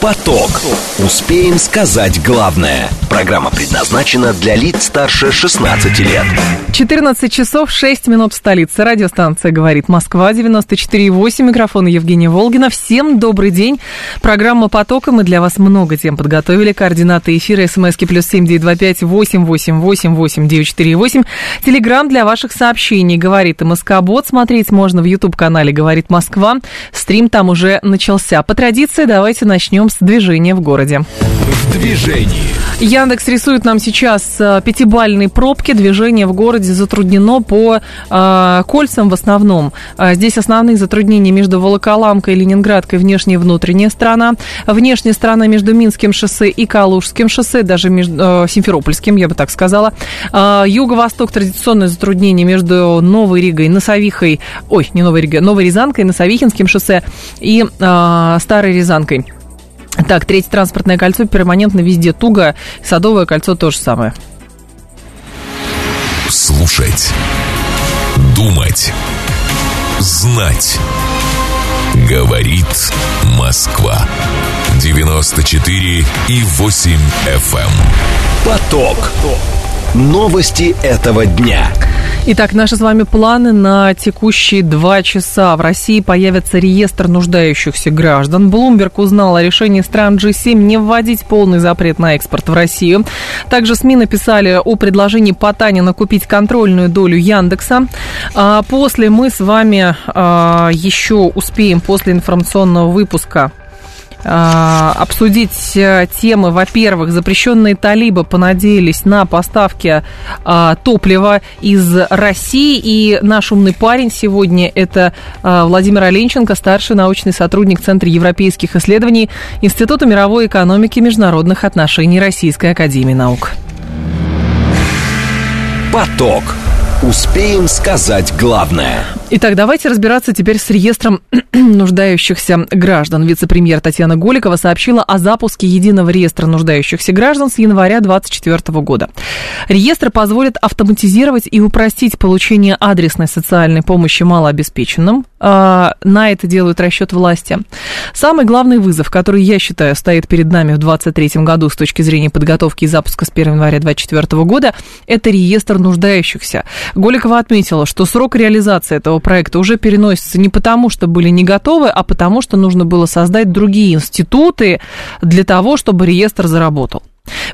Поток. Успеем сказать главное. Программа предназначена для лиц старше 16 лет. 14 часов 6 минут в столице. Радиостанция «Говорит Москва», 94,8. Микрофон Евгения Волгина. Всем добрый день. Программа «Поток», и мы для вас много тем подготовили. Координаты эфира смски плюс семь девять два пять восемь восемь восемь восемь девять четыре восемь. Телеграмм для ваших сообщений «Говорит МСК Бот». Смотреть можно в YouTube-канале «Говорит Москва». Стрим там уже начался. По традиции давайте начнем с движения в городе. В движении. Яндекс рисует нам сейчас э, пятибальные пробки. Движение в городе затруднено по э, кольцам в основном. Э, здесь основные затруднения между Волоколамкой и Ленинградкой, внешняя и внутренняя сторона. Внешняя сторона между Минским шоссе и Калужским шоссе, даже между э, Симферопольским, я бы так сказала. Э, Юго-восток традиционное затруднение между Новой Ригой, Носовихой, ой, не Новой Ригой, Новой Рязанкой, Носовихинским шоссе и э, Старой Рязанкой. Так, третье транспортное кольцо перманентно везде туго. Садовое кольцо то же самое. Слушать. Думать. Знать. Говорит Москва. 94 и 8 FM. эм. Поток. Новости этого дня. Итак, наши с вами планы на текущие два часа. В России появится реестр нуждающихся граждан. Блумберг узнал о решении стран G7 не вводить полный запрет на экспорт в Россию. Также СМИ написали о предложении Потанина купить контрольную долю Яндекса. А после мы с вами а, еще успеем после информационного выпуска обсудить э, темы. Во-первых, запрещенные талибы понадеялись на поставки а, топлива из России. И наш умный парень сегодня это а, Владимир Оленченко, старший научный сотрудник Центра европейских исследований Института мировой экономики и международных отношений Российской академии наук. Поток. Успеем сказать главное. Итак, давайте разбираться теперь с реестром нуждающихся граждан. Вице-премьер Татьяна Голикова сообщила о запуске единого реестра нуждающихся граждан с января 2024 года. Реестр позволит автоматизировать и упростить получение адресной социальной помощи малообеспеченным. А, на это делают расчет власти. Самый главный вызов, который, я считаю, стоит перед нами в 2023 году с точки зрения подготовки и запуска с 1 января 2024 года, это реестр нуждающихся. Голикова отметила, что срок реализации этого проекта уже переносится не потому, что были не готовы, а потому, что нужно было создать другие институты для того, чтобы реестр заработал.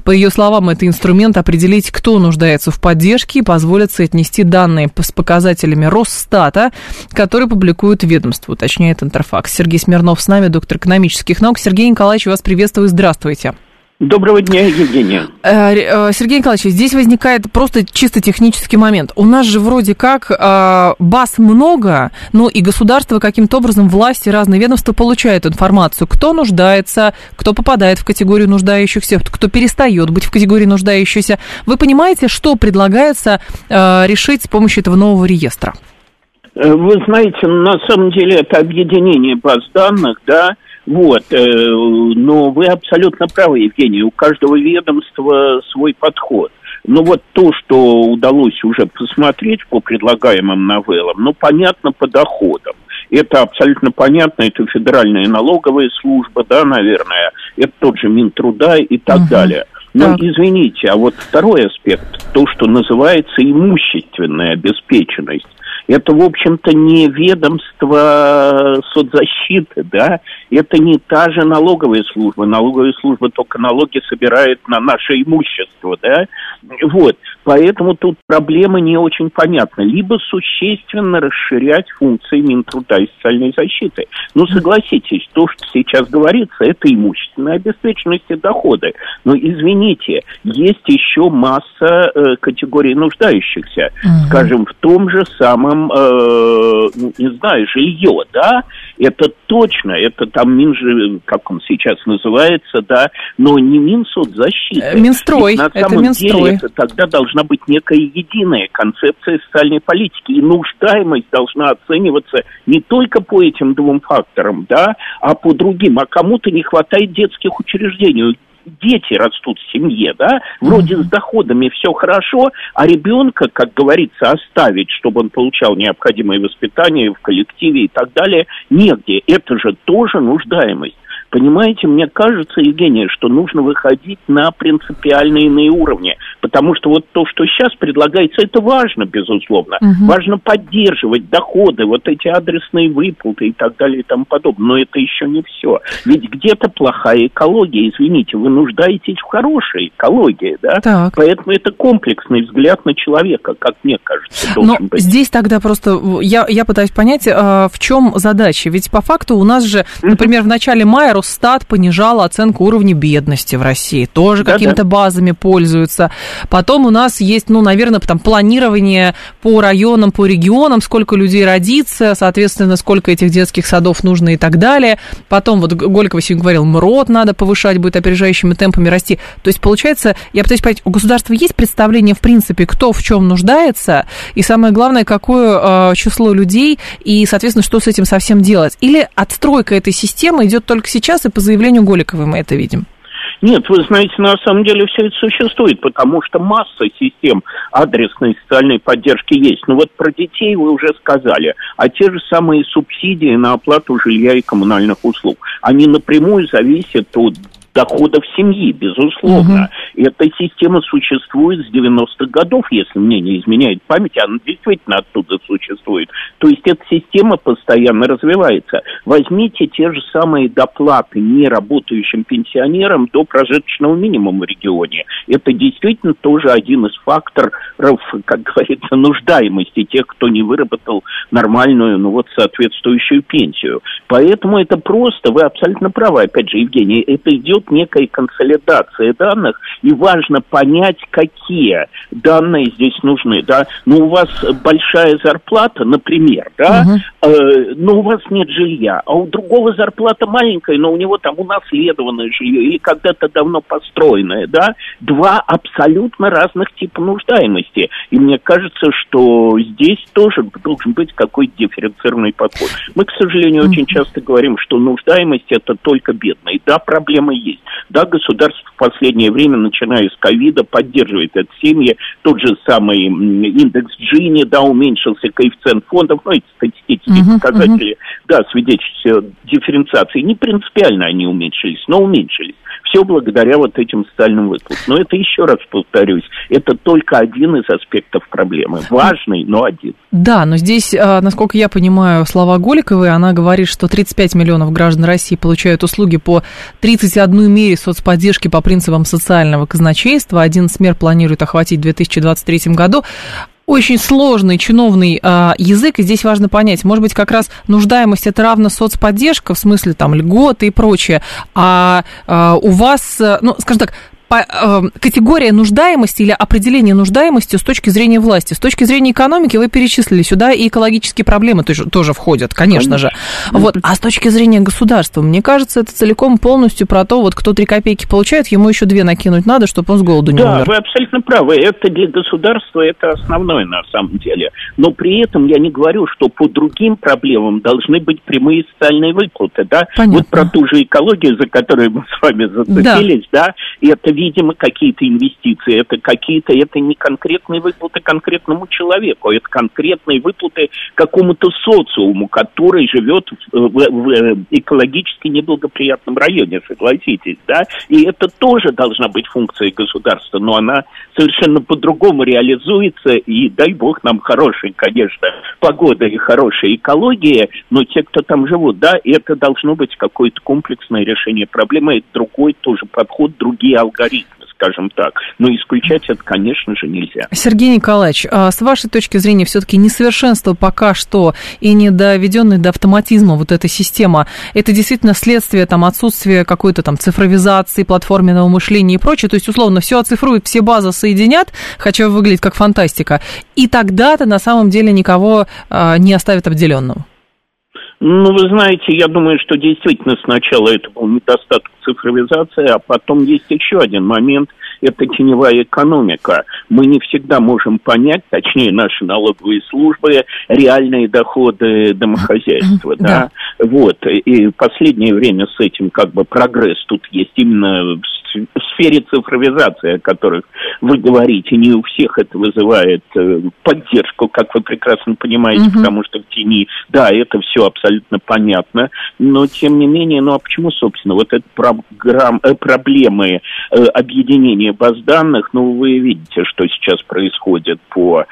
По ее словам, это инструмент определить, кто нуждается в поддержке и позволит соотнести данные с показателями Росстата, которые публикует ведомство, уточняет Интерфакс. Сергей Смирнов с нами, доктор экономических наук. Сергей Николаевич, вас приветствую, здравствуйте. Доброго дня, Евгения. Э, э, Сергей Николаевич, здесь возникает просто чисто технический момент. У нас же вроде как э, баз много, но и государство каким-то образом, власти, разные ведомства получают информацию, кто нуждается, кто попадает в категорию нуждающихся, кто перестает быть в категории нуждающихся. Вы понимаете, что предлагается решить с помощью этого нового реестра? Вы знаете, на самом деле это объединение баз данных, да, вот, э, но вы абсолютно правы, Евгений, у каждого ведомства свой подход. Но вот то, что удалось уже посмотреть по предлагаемым новеллам, ну, понятно по доходам. Это абсолютно понятно, это федеральная налоговая служба, да, наверное, это тот же Минтруда и так угу. далее. Но так. извините, а вот второй аспект, то, что называется имущественная обеспеченность, это, в общем-то, не ведомство соцзащиты, да, это не та же налоговая служба. Налоговая служба только налоги собирает на наше имущество, да, вот. Поэтому тут проблема не очень понятна. Либо существенно расширять функции Минтруда и социальной защиты. Ну, согласитесь, то, что сейчас говорится, это имущественная обеспеченность и доходы. Но, извините, есть еще масса э, категорий нуждающихся. Угу. Скажем, в том же самом, э, ну, не знаю, жилье, да? Это точно, это там Минжи, как он сейчас называется, да, но не Минсоцзащита. Э, Минстрой, на самом это Минстрой. Деле, это тогда должна быть некая единая концепция социальной политики. И нуждаемость должна оцениваться не только по этим двум факторам, да, а по другим. А кому-то не хватает детских учреждений дети растут в семье, да, вроде с доходами все хорошо, а ребенка, как говорится, оставить, чтобы он получал необходимое воспитание в коллективе и так далее, негде. Это же тоже нуждаемость. Понимаете, мне кажется, Евгения, что нужно выходить на принципиальные иные уровни, потому что вот то, что сейчас предлагается, это важно, безусловно. Угу. Важно поддерживать доходы, вот эти адресные выплаты и так далее и тому подобное. Но это еще не все. Ведь где-то плохая экология, извините, вы нуждаетесь в хорошей экологии, да? Так. Поэтому это комплексный взгляд на человека, как мне кажется, должен Но быть. здесь тогда просто я, я пытаюсь понять, а, в чем задача. Ведь по факту у нас же, например, в начале мая Росстат понижал оценку уровня бедности в России. Тоже да, какими-то да. базами пользуются. Потом у нас есть, ну, наверное, там планирование по районам, по регионам, сколько людей родится, соответственно, сколько этих детских садов нужно и так далее. Потом, вот Голикова сегодня говорил, МРОД надо повышать, будет опережающими темпами расти. То есть, получается, я пытаюсь понять, у государства есть представление, в принципе, кто в чем нуждается, и самое главное, какое э, число людей, и, соответственно, что с этим совсем делать? Или отстройка этой системы идет только сейчас, сейчас, и по заявлению Голиковой мы это видим. Нет, вы знаете, на самом деле все это существует, потому что масса систем адресной социальной поддержки есть. Ну вот про детей вы уже сказали, а те же самые субсидии на оплату жилья и коммунальных услуг, они напрямую зависят от доходов семьи, безусловно. Угу. Эта система существует с 90-х годов, если мне не изменяет память, она действительно оттуда существует. То есть эта система постоянно развивается. Возьмите те же самые доплаты неработающим пенсионерам до прожиточного минимума в регионе. Это действительно тоже один из факторов, как говорится, нуждаемости тех, кто не выработал нормальную, ну вот, соответствующую пенсию. Поэтому это просто, вы абсолютно правы, опять же, Евгений, это идет идет некая консолидация данных, и важно понять, какие данные здесь нужны, да. Ну, у вас большая зарплата, например, да, угу. э, но у вас нет жилья, а у другого зарплата маленькая, но у него там унаследованное жилье или когда-то давно построенное, да. Два абсолютно разных типа нуждаемости. И мне кажется, что здесь тоже должен быть какой-то дифференцированный подход. Мы, к сожалению, mm очень часто говорим, что нуждаемость это только бедные. Да, проблема есть есть. Да, государство в последнее время, начиная с ковида, поддерживает эти семьи. Тот же самый индекс Джини, да, уменьшился коэффициент фондов, ну, эти статистические uh-huh, показатели, uh-huh. да, свидетельствуют дифференциации. Не принципиально они уменьшились, но уменьшились. Все благодаря вот этим социальным выплатам. Но это еще раз повторюсь, это только один из аспектов проблемы. Важный, но один. Да, но здесь, а, насколько я понимаю, слова Голиковой, она говорит, что 35 миллионов граждан России получают услуги по 31 мере соцподдержки по принципам социального казначейства. Один мер планирует охватить в 2023 году очень сложный чиновный а, язык, и здесь важно понять, может быть, как раз нуждаемость это равно соцподдержка, в смысле там льготы и прочее, а, а у вас, ну, скажем так, по, э, категория нуждаемости или определение нуждаемости с точки зрения власти. С точки зрения экономики вы перечислили сюда и экологические проблемы тоже, тоже входят, конечно, же. Вот. А с точки зрения государства, мне кажется, это целиком полностью про то, вот кто три копейки получает, ему еще две накинуть надо, чтобы он с голоду не да, умер. Да, вы абсолютно правы. Это для государства это основное на самом деле. Но при этом я не говорю, что по другим проблемам должны быть прямые социальные выплаты. Да? Понятно. Вот про ту же экологию, за которую мы с вами зацепились, да, да это видимо, какие-то инвестиции, это какие-то, это не конкретные выплаты конкретному человеку, это конкретные выплаты какому-то социуму, который живет в, в, в экологически неблагоприятном районе, согласитесь, да, и это тоже должна быть функция государства, но она совершенно по-другому реализуется, и дай бог нам хорошая, конечно, погода и хорошая экология, но те, кто там живут, да, это должно быть какое-то комплексное решение проблемы, это другой тоже подход, другие алгоритмы алгоритмы, скажем так. Но исключать это, конечно же, нельзя. Сергей Николаевич, а с вашей точки зрения, все-таки несовершенство пока что и не доведенная до автоматизма вот эта система, это действительно следствие там, отсутствия какой-то там цифровизации, платформенного мышления и прочее. То есть, условно, все оцифруют, все базы соединят, хотя выглядит как фантастика. И тогда-то на самом деле никого а, не оставят обделенного. Ну, вы знаете, я думаю, что действительно сначала это был недостаток цифровизации, а потом есть еще один момент – это теневая экономика. Мы не всегда можем понять, точнее, наши налоговые службы, реальные доходы домохозяйства, да. Вот, и в последнее время с этим как бы прогресс тут есть именно в сфере цифровизации, о которых вы говорите, не у всех это вызывает э, поддержку, как вы прекрасно понимаете, угу. потому что в тени, да, это все абсолютно понятно, но тем не менее, ну а почему, собственно, вот эта программ, э, проблемы э, объединения баз данных, ну вы видите, что сейчас происходит по,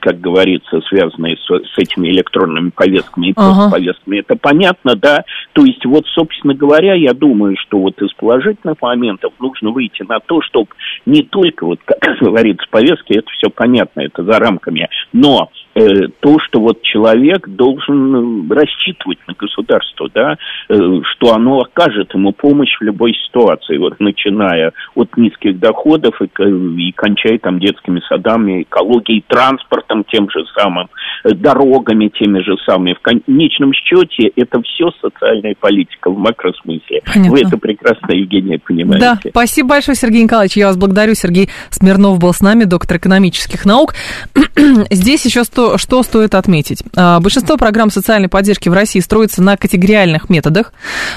как говорится, связанные с, с этими электронными повестками и ага. повестками, это понятно, да, то есть вот, собственно говоря, я думаю, что вот из положительных моментов нужно выйти на то, чтобы не только, вот, как говорится, повестки, это все понятно, это за рамками, но то, что вот человек должен э, рассчитывать на государство, да, э, что оно окажет ему помощь в любой ситуации, вот начиная от низких доходов и, и кончая там детскими садами, экологией, транспортом тем же самым, э, дорогами теми же самыми. В конечном счете это все социальная политика в макросмысле. Понятно. Вы это прекрасно, Евгения, понимаете. Да, спасибо большое, Сергей Николаевич. Я вас благодарю. Сергей Смирнов был с нами, доктор экономических наук. Здесь еще сто, что стоит отметить. А, большинство программ социальной поддержки в России строится на категориальных методах.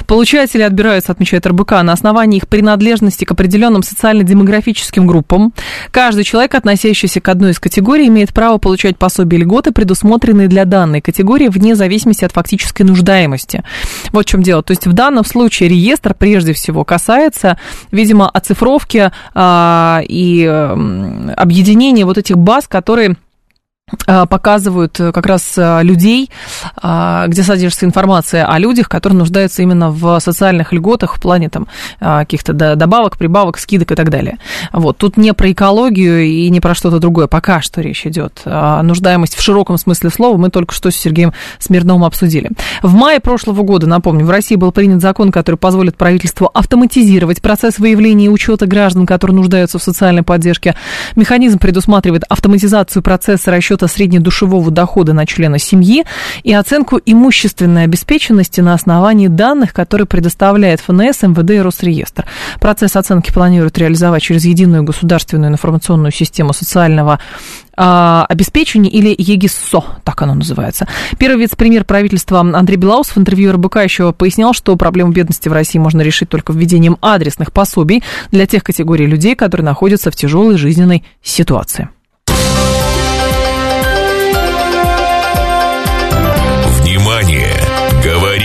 Получатели отбираются, отмечает РБК, на основании их принадлежности к определенным социально-демографическим группам. Каждый человек, относящийся к одной из категорий, имеет право получать пособие льготы, предусмотренные для данной категории, вне зависимости от фактической нуждаемости. Вот в чем дело. То есть в данном случае реестр прежде всего касается, видимо, оцифровки а, и объединения вот этих баз, которые показывают э, как раз э, людей, а, где содержится информация о людях, которые нуждаются именно в социальных льготах в плане там а, каких-то добавок, прибавок, скидок и так далее. Вот. Тут не про экологию и не про что-то другое. Пока что речь идет. Нуждаемость в широком смысле слова мы только что с Сергеем Смирновым обсудили. В мае прошлого года, напомню, в России был принят закон, который позволит правительству автоматизировать процесс выявления и учета граждан, которые нуждаются в социальной поддержке. Механизм предусматривает автоматизацию процесса расчета расчета среднедушевого дохода на члена семьи и оценку имущественной обеспеченности на основании данных, которые предоставляет ФНС, МВД и Росреестр. Процесс оценки планируют реализовать через единую государственную информационную систему социального а, обеспечения или ЕГИСО, так оно называется. Первый вице-премьер правительства Андрей Белаус в интервью РБК еще пояснял, что проблему бедности в России можно решить только введением адресных пособий для тех категорий людей, которые находятся в тяжелой жизненной ситуации.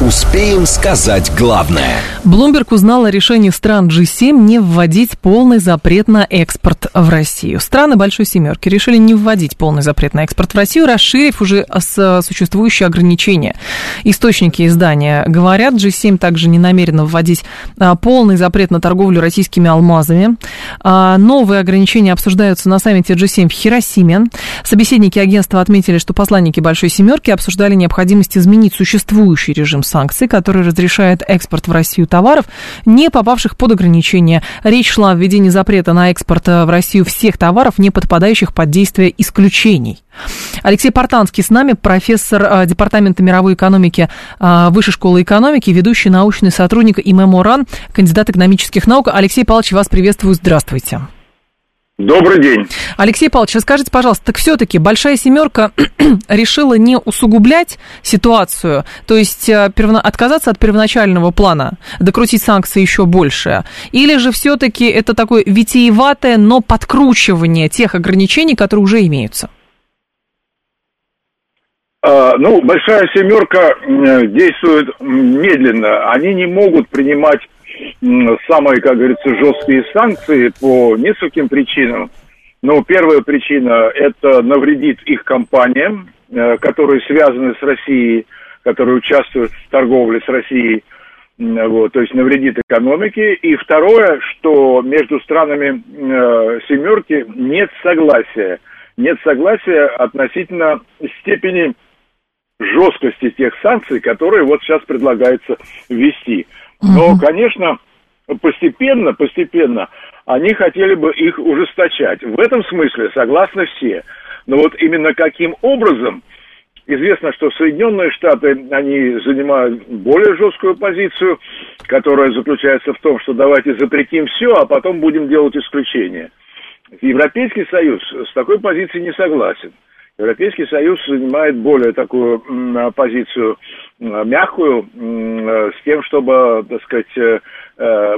Успеем сказать главное. Блумберг узнал о решении стран G7 не вводить полный запрет на экспорт в Россию. Страны Большой Семерки решили не вводить полный запрет на экспорт в Россию, расширив уже существующие ограничения. Источники издания говорят, G7 также не намерена вводить а, полный запрет на торговлю российскими алмазами. А, новые ограничения обсуждаются на саммите G7 в Хиросиме. Собеседники агентства отметили, что посланники Большой Семерки обсуждали необходимость изменить существующий режим санкций, который разрешает экспорт в Россию товаров, не попавших под ограничения. Речь шла о введении запрета на экспорт э, в Россию всех товаров, не подпадающих под действие исключений. Алексей Портанский с нами, профессор э, Департамента мировой экономики э, Высшей школы экономики, ведущий научный сотрудник ИММ УРАН, кандидат экономических наук. Алексей Павлович, вас приветствую. Здравствуйте. Добрый день. Алексей Павлович, расскажите, пожалуйста, так все-таки Большая Семерка решила не усугублять ситуацию, то есть э, отказаться от первоначального плана, докрутить санкции еще больше, или же все-таки это такое витиеватое, но подкручивание тех ограничений, которые уже имеются? А, ну, Большая Семерка действует медленно. Они не могут принимать самые, как говорится, жесткие санкции по нескольким причинам. Ну, первая причина – это навредит их компаниям, э, которые связаны с Россией, которые участвуют в торговле с Россией, вот, то есть навредит экономике. И второе, что между странами э, семерки нет согласия. Нет согласия относительно степени жесткости тех санкций, которые вот сейчас предлагается ввести. Но, конечно, постепенно, постепенно они хотели бы их ужесточать. В этом смысле согласны все. Но вот именно каким образом, известно, что Соединенные Штаты, они занимают более жесткую позицию, которая заключается в том, что давайте запретим все, а потом будем делать исключения. Европейский Союз с такой позицией не согласен. Европейский Союз занимает более такую позицию мягкую, с тем, чтобы, так сказать,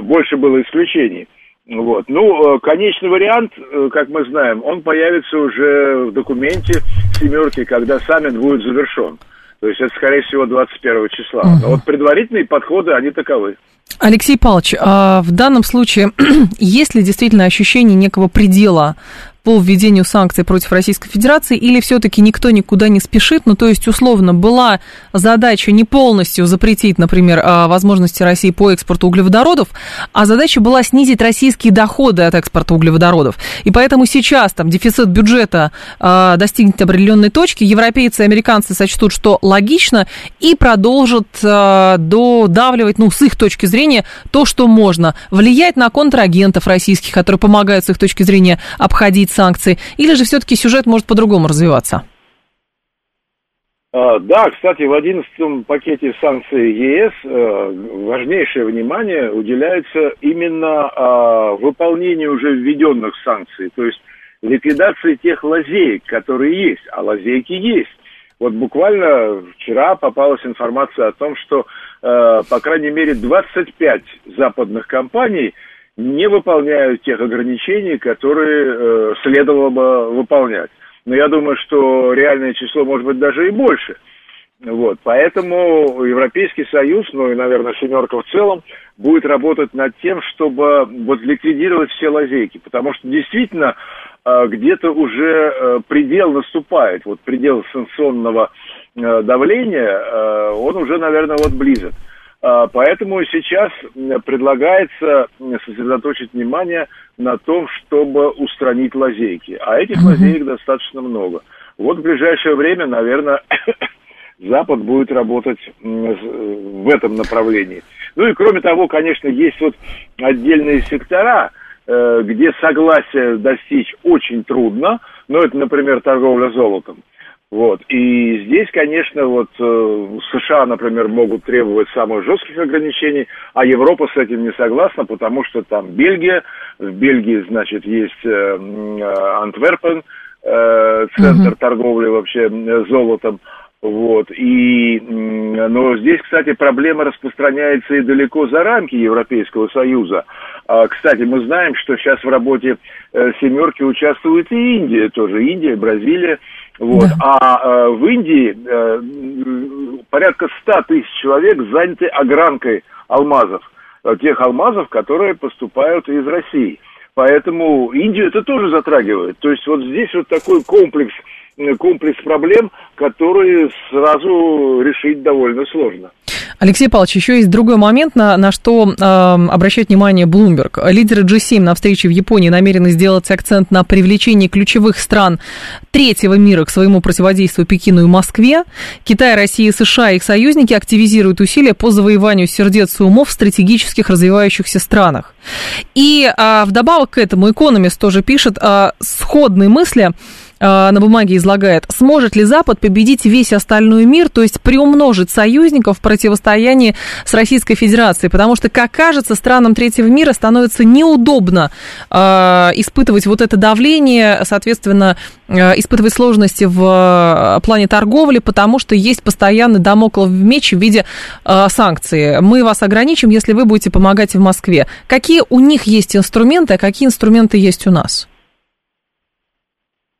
больше было исключений. Вот. Ну, конечный вариант, как мы знаем, он появится уже в документе семерки, когда саммит будет завершен. То есть это, скорее всего, 21 числа. Угу. Но вот предварительные подходы, они таковы. Алексей Павлович, а в данном случае есть ли действительно ощущение некого предела по введению санкций против Российской Федерации, или все-таки никто никуда не спешит? Ну, то есть, условно, была задача не полностью запретить, например, а, возможности России по экспорту углеводородов, а задача была снизить российские доходы от экспорта углеводородов. И поэтому сейчас там дефицит бюджета э, достигнет определенной точки, европейцы и американцы сочтут, что логично, и продолжат э, додавливать, ну, с их точки зрения, то, что можно. Влиять на контрагентов российских, которые помогают с их точки зрения обходить санкций, или же все-таки сюжет может по-другому развиваться? А, да, кстати, в 11 пакете санкций ЕС э, важнейшее внимание уделяется именно а, выполнению уже введенных санкций, то есть ликвидации тех лазеек, которые есть, а лазейки есть. Вот буквально вчера попалась информация о том, что, э, по крайней мере, 25 западных компаний – не выполняют тех ограничений, которые э, следовало бы выполнять. Но я думаю, что реальное число может быть даже и больше. Вот, поэтому Европейский Союз, ну и, наверное, семерка в целом, будет работать над тем, чтобы вот ликвидировать все лазейки, потому что действительно э, где-то уже э, предел наступает, вот предел санкционного э, давления, он уже, наверное, вот близок. А, поэтому сейчас предлагается сосредоточить внимание на том, чтобы устранить лазейки. А этих mm лазеек достаточно много. Вот в ближайшее время, наверное, Запад будет работать в этом направлении. Ну и кроме того, конечно, есть вот отдельные сектора, э, где согласие достичь очень трудно. Ну, это, например, торговля золотом. Вот. И здесь, конечно, вот э, США, например, могут требовать самых жестких ограничений, а Европа с этим не согласна, потому что там Бельгия, в Бельгии, значит, есть э, э, Антверпен, э, центр торговли вообще золотом, вот. И, но здесь, кстати, проблема распространяется и далеко за рамки Европейского Союза. А, кстати, мы знаем, что сейчас в работе э, семерки участвует и Индия тоже, Индия, Бразилия. Вот. Да. А э, в Индии э, порядка 100 тысяч человек заняты огранкой алмазов. Тех алмазов, которые поступают из России. Поэтому Индию это тоже затрагивает. То есть вот здесь вот такой комплекс, э, комплекс проблем, которые сразу решить довольно сложно. Алексей Павлович, еще есть другой момент, на, на что э, обращает внимание Bloomberg. Лидеры G7 на встрече в Японии намерены сделать акцент на привлечении ключевых стран третьего мира к своему противодействию Пекину и Москве. Китай, Россия, США и их союзники активизируют усилия по завоеванию сердец и умов в стратегических развивающихся странах. И э, вдобавок к этому Economist тоже пишет э, сходные мысли на бумаге излагает, сможет ли Запад победить весь остальной мир, то есть приумножить союзников в противостоянии с Российской Федерацией, потому что, как кажется, странам третьего мира становится неудобно э, испытывать вот это давление, соответственно, э, испытывать сложности в э, плане торговли, потому что есть постоянный домоклов меч в виде э, санкций. Мы вас ограничим, если вы будете помогать в Москве. Какие у них есть инструменты, а какие инструменты есть у нас?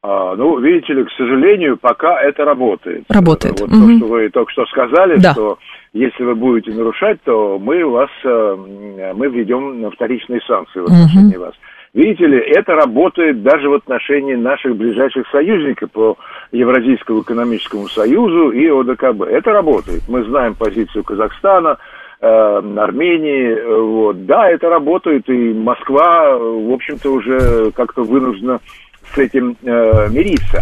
А, ну, видите ли, к сожалению, пока это работает. Работает. Вот угу. то, что вы только что сказали, да. что если вы будете нарушать, то мы вас, э, мы введем вторичные санкции в отношении угу. вас. Видите ли, это работает даже в отношении наших ближайших союзников по Евразийскому экономическому союзу и ОДКБ. Это работает. Мы знаем позицию Казахстана, э, Армении. Вот. Да, это работает, и Москва, в общем-то, уже как-то вынуждена с этим э, мириться.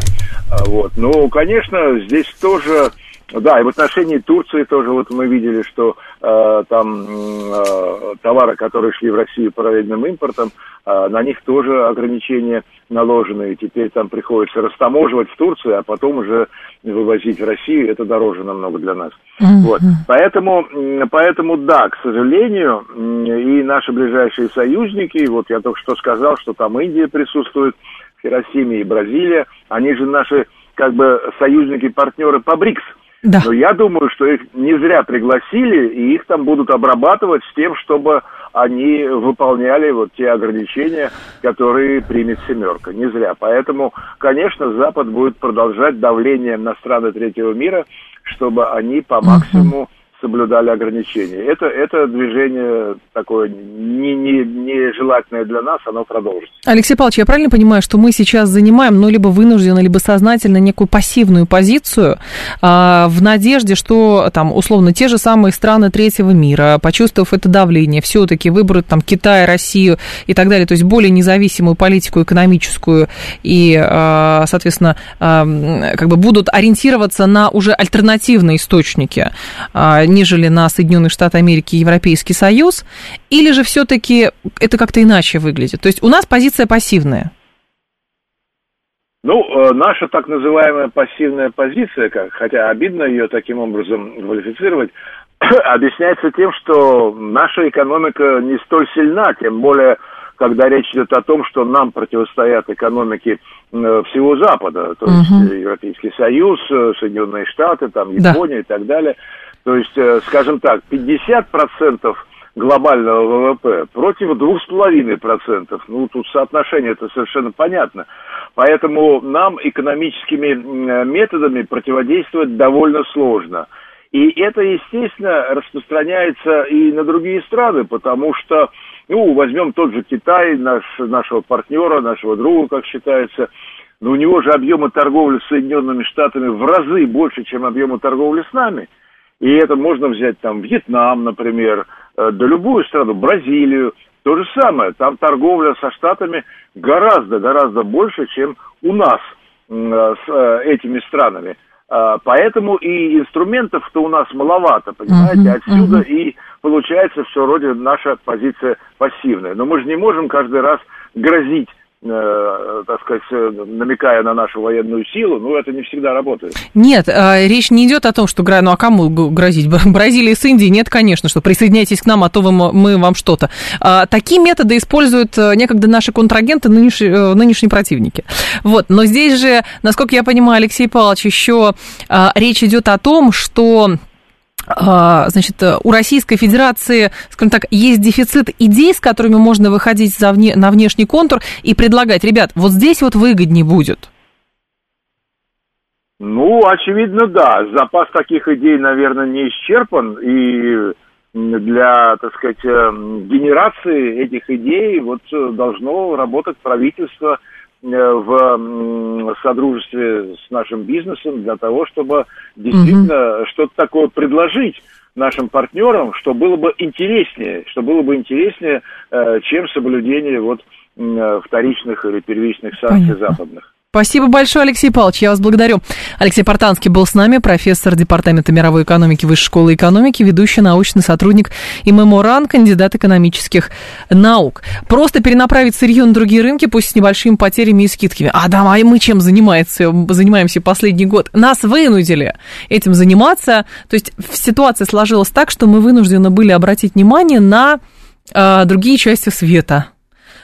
А, вот. Ну, конечно, здесь тоже, да, и в отношении Турции тоже вот мы видели, что э, там э, товары, которые шли в Россию параллельным импортом, э, на них тоже ограничения наложены, и теперь там приходится растаможивать в Турцию, а потом уже вывозить в Россию, это дороже намного для нас. Mm-hmm. Вот. Поэтому, поэтому, да, к сожалению, и наши ближайшие союзники, вот я только что сказал, что там Индия присутствует, Хиросиме и Бразилия, они же наши как бы союзники, партнеры по БРИКС. Да. Но я думаю, что их не зря пригласили, и их там будут обрабатывать с тем, чтобы они выполняли вот те ограничения, которые примет «семерка». Не зря. Поэтому, конечно, Запад будет продолжать давление на страны третьего мира, чтобы они по максимуму соблюдали ограничения. Это, это движение такое не, не, нежелательное для нас, оно продолжится. Алексей Павлович, я правильно понимаю, что мы сейчас занимаем, ну, либо вынужденно, либо сознательно некую пассивную позицию а, в надежде, что там, условно, те же самые страны третьего мира, почувствовав это давление, все-таки выберут там Китай, Россию и так далее, то есть более независимую политику экономическую и, а, соответственно, а, как бы будут ориентироваться на уже альтернативные источники, а, нежели на Соединенные Штаты Америки и Европейский Союз, или же все-таки это как-то иначе выглядит? То есть у нас позиция пассивная. Ну, э, наша так называемая пассивная позиция, как, хотя обидно ее таким образом квалифицировать, объясняется тем, что наша экономика не столь сильна, тем более, когда речь идет о том, что нам противостоят экономики э, всего Запада, то есть угу. Европейский Союз, э, Соединенные Штаты, там Япония да. и так далее. То есть, э, скажем так, 50% глобального ВВП против 2,5%. Ну, тут соотношение это совершенно понятно. Поэтому нам экономическими методами противодействовать довольно сложно. И это, естественно, распространяется и на другие страны, потому что, ну, возьмем тот же Китай, наш, нашего партнера, нашего друга, как считается, но у него же объемы торговли с Соединенными Штатами в разы больше, чем объемы торговли с нами – и это можно взять там Вьетнам, например, э, да любую страну, Бразилию. То же самое, там торговля со Штатами гораздо-гораздо больше, чем у нас э, с э, этими странами. Поэтому и инструментов-то у нас маловато, понимаете, отсюда и получается все вроде наша позиция пассивная. Но мы же не можем каждый раз грозить Э, так сказать, э, намекая на нашу военную силу, ну, это не всегда работает. Нет, э, речь не идет о том, что, ну, а кому грозить? Бразилии с Индией? Нет, конечно, что присоединяйтесь к нам, а то вы, мы вам что-то. А, такие методы используют некогда наши контрагенты, нынешние, нынешние противники. Вот, но здесь же, насколько я понимаю, Алексей Павлович, еще речь идет о том, что значит, у Российской Федерации, скажем так, есть дефицит идей, с которыми можно выходить за вне, на внешний контур и предлагать, ребят, вот здесь вот выгоднее будет. Ну, очевидно, да. Запас таких идей, наверное, не исчерпан. И для, так сказать, э, генерации этих идей вот э, должно работать правительство – Э, в содружестве с нашим бизнесом для того, чтобы действительно угу. что-то такое предложить нашим партнерам, что было бы интереснее, что было бы интереснее, э, чем соблюдение вот э, вторичных или первичных санкций Понятно. западных. Спасибо большое, Алексей Павлович, я вас благодарю. Алексей Портанский был с нами, профессор Департамента мировой экономики Высшей школы экономики, ведущий научный сотрудник и меморан, кандидат экономических наук. Просто перенаправить сырье на другие рынки, пусть с небольшими потерями и скидками. А да, а мы чем занимаемся, занимаемся последний год? Нас вынудили этим заниматься. То есть ситуация сложилась так, что мы вынуждены были обратить внимание на э, другие части света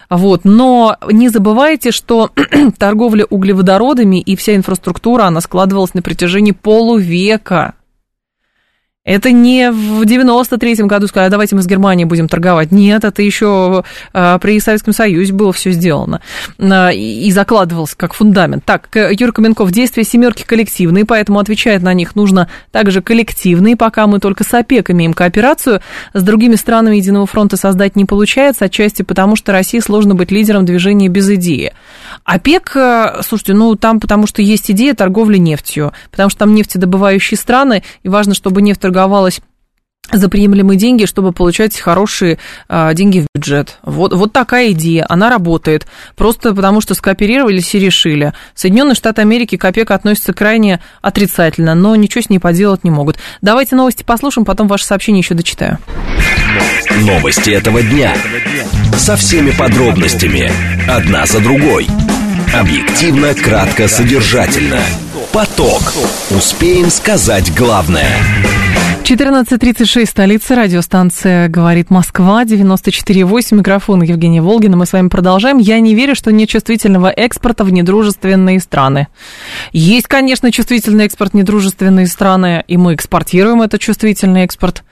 вот. Но не забывайте, что торговля углеводородами и вся инфраструктура, она складывалась на протяжении полувека. Это не в 93-м году сказали, давайте мы с Германией будем торговать. Нет, это еще а, при Советском Союзе было все сделано а, и закладывалось как фундамент. Так, Юрий Каменков, действия семерки коллективные, поэтому отвечать на них нужно также коллективные, пока мы только с ОПЕК имеем кооперацию. С другими странами Единого фронта создать не получается, отчасти потому, что России сложно быть лидером движения без идеи. ОПЕК, э, слушайте, ну там потому что есть идея торговли нефтью, потому что там нефтедобывающие страны, и важно, чтобы нефть торговалась за приемлемые деньги, чтобы получать хорошие а, деньги в бюджет. Вот, вот такая идея, она работает. Просто потому, что скооперировались и решили. Соединенные Штаты Америки к ОПЕК относятся крайне отрицательно, но ничего с ней поделать не могут. Давайте новости послушаем, потом ваше сообщение еще дочитаю. Новости этого дня. Со всеми подробностями. Одна за другой. Объективно, кратко, содержательно. Поток. Успеем сказать главное. 14.36, столица, радиостанция «Говорит Москва», 94.8, микрофон Евгения Волгина. Мы с вами продолжаем. Я не верю, что нет чувствительного экспорта в недружественные страны. Есть, конечно, чувствительный экспорт в недружественные страны, и мы экспортируем этот чувствительный экспорт,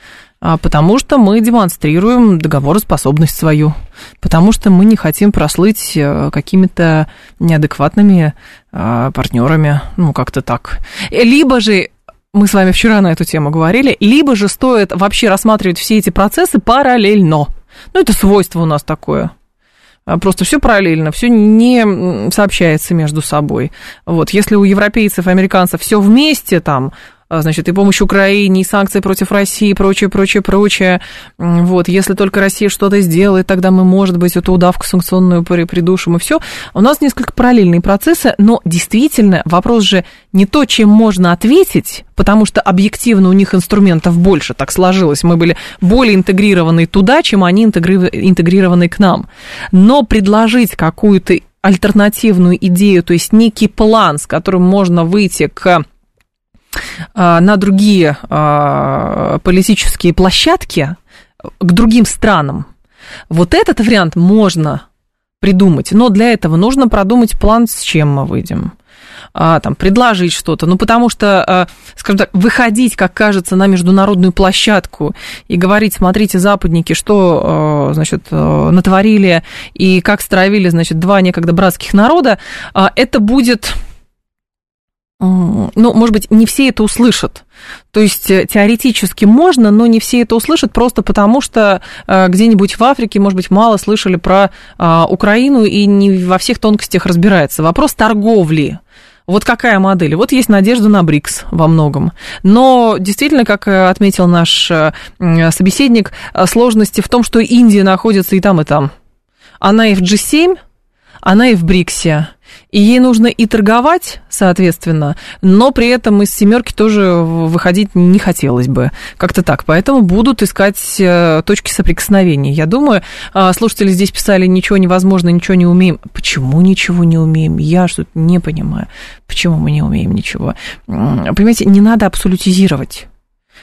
потому что мы демонстрируем договороспособность свою, потому что мы не хотим прослыть э, какими-то неадекватными а, партнерами, ну, как-то так. Либо же мы с вами вчера на эту тему говорили, либо же стоит вообще рассматривать все эти процессы параллельно. Ну, это свойство у нас такое. А просто все параллельно, все не сообщается между собой. Вот, если у европейцев, американцев все вместе там, а, значит, и помощь Украине, и санкции против России, и прочее, прочее, прочее. Вот, если только Россия что-то сделает, тогда мы, может быть, эту удавку санкционную придушим, и все. У нас несколько параллельные процессы, но действительно вопрос же не то, чем можно ответить, потому что объективно у них инструментов больше, так сложилось. Мы были более интегрированы туда, чем они интегрированы к нам. Но предложить какую-то альтернативную идею, то есть некий план, с которым можно выйти к а, на другие а, политические площадки, к другим странам. Вот этот вариант можно придумать, но для этого нужно продумать план, с чем мы выйдем. А, там, предложить что-то. Ну, потому что, скажем так, выходить, как кажется, на международную площадку и говорить, смотрите, западники, что, значит, натворили и как стравили, значит, два некогда братских народа, это будет ну, может быть, не все это услышат. То есть э, теоретически можно, но не все это услышат просто потому, что э, где-нибудь в Африке, может быть, мало слышали про а, Украину и не во всех тонкостях разбирается. Вопрос торговли. Вот какая модель? Вот есть надежда на БРИКС во многом. Но действительно, как э, отметил наш собеседник, сложности в том, что Индия находится и там, и там. Она и в G7, она и в БРИКСе. И ей нужно и торговать, соответственно, но при этом из семерки тоже выходить не хотелось бы. Как-то так. Поэтому будут искать э, точки соприкосновения. Я думаю, а, слушатели здесь писали, ничего невозможно, ничего не умеем. Почему ничего не умеем? Я что-то не понимаю. Почему мы не умеем ничего? Понимаете, не надо абсолютизировать.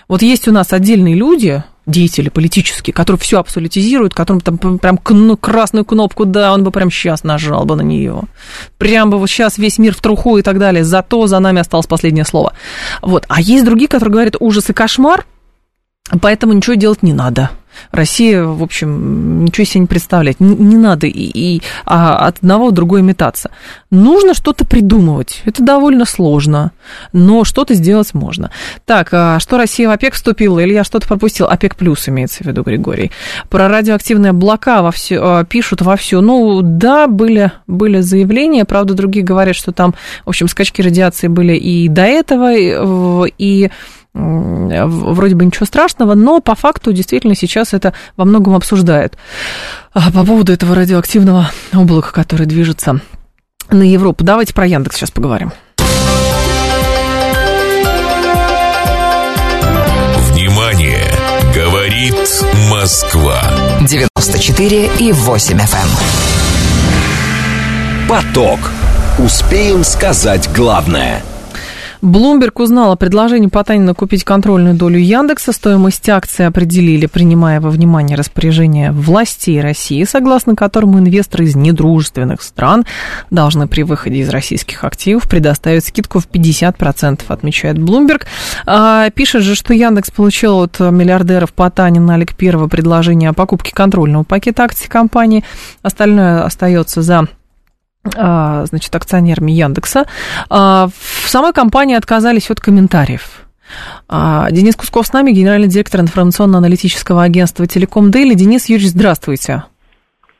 Вот есть у нас отдельные люди, деятели политические, которые все абсолютизируют, которым там прям красную кнопку, да, он бы прям сейчас нажал бы на нее. Прям бы вот сейчас весь мир в труху и так далее. Зато за нами осталось последнее слово. Вот. А есть другие, которые говорят ужас и кошмар, поэтому ничего делать не надо. Россия, в общем, ничего себе не представляет. Не, не надо и, и а, от одного в другое метаться. Нужно что-то придумывать. Это довольно сложно, но что-то сделать можно. Так, а что Россия в ОПЕК вступила? Или я что-то пропустил? ОПЕК плюс имеется в виду, Григорий. Про радиоактивные облака во все, а, пишут вовсю. Ну, да, были, были заявления, правда, другие говорят, что там, в общем, скачки радиации были и до этого, и вроде бы ничего страшного, но по факту действительно сейчас это во многом обсуждают. А по поводу этого радиоактивного облака, который движется на Европу. Давайте про Яндекс сейчас поговорим. Внимание! Говорит Москва. 94 и 8 FM. Эм. Поток. Успеем сказать главное – Блумберг узнал о предложении Потанина купить контрольную долю Яндекса. Стоимость акции определили, принимая во внимание распоряжение властей России, согласно которому инвесторы из недружественных стран должны при выходе из российских активов предоставить скидку в 50%, отмечает Блумберг. А, пишет же, что Яндекс получил от миллиардеров Потанина Олег Первого предложение о покупке контрольного пакета акций компании. Остальное остается за значит, акционерами Яндекса, а, в самой компании отказались от комментариев. А, Денис Кусков с нами, генеральный директор информационно-аналитического агентства «Телеком Дейли». Денис Юрьевич, здравствуйте.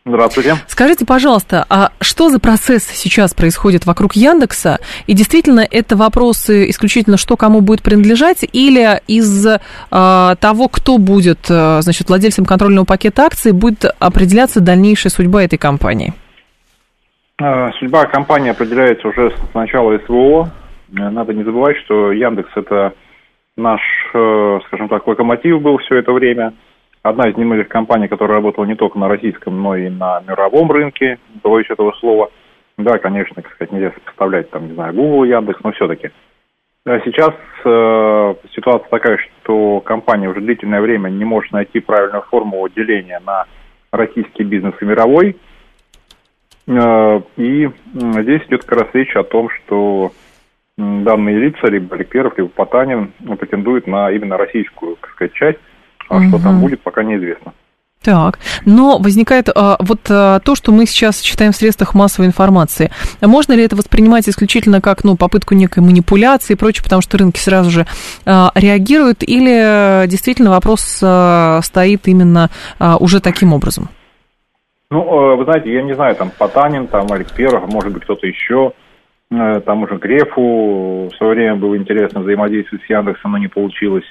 Здравствуйте. Скажите, пожалуйста, а что за процесс сейчас происходит вокруг Яндекса? И действительно, это вопросы исключительно, что кому будет принадлежать, или из а, того, кто будет, значит, владельцем контрольного пакета акций, будет определяться дальнейшая судьба этой компании? Э, судьба компании определяется уже с начала СВО. Э, надо не забывать, что Яндекс это наш, э, скажем так, локомотив был все это время. Одна из немногих компаний, которая работала не только на российском, но и на мировом рынке, боюсь этого слова. Да, конечно, как сказать, нельзя сопоставлять, там, не знаю, Google, Яндекс, но все-таки. А сейчас э, ситуация такая, что компания уже длительное время не может найти правильную формулу деления на российский бизнес и мировой. Э, и здесь идет как раз речь о том, что данные лица, либо Аликперов, либо Потанин, претендуют на именно российскую, так сказать, часть, а угу. что там будет, пока неизвестно. Так, но возникает а, вот а, то, что мы сейчас читаем в средствах массовой информации. Можно ли это воспринимать исключительно как ну, попытку некой манипуляции и прочее, потому что рынки сразу же а, реагируют, или действительно вопрос а, стоит именно а, уже таким образом? Ну, а, вы знаете, я не знаю, там Потанин, там Олег Первых, может быть, кто-то еще, э, там уже Грефу в свое время было интересно взаимодействовать с Яндексом, но не получилось.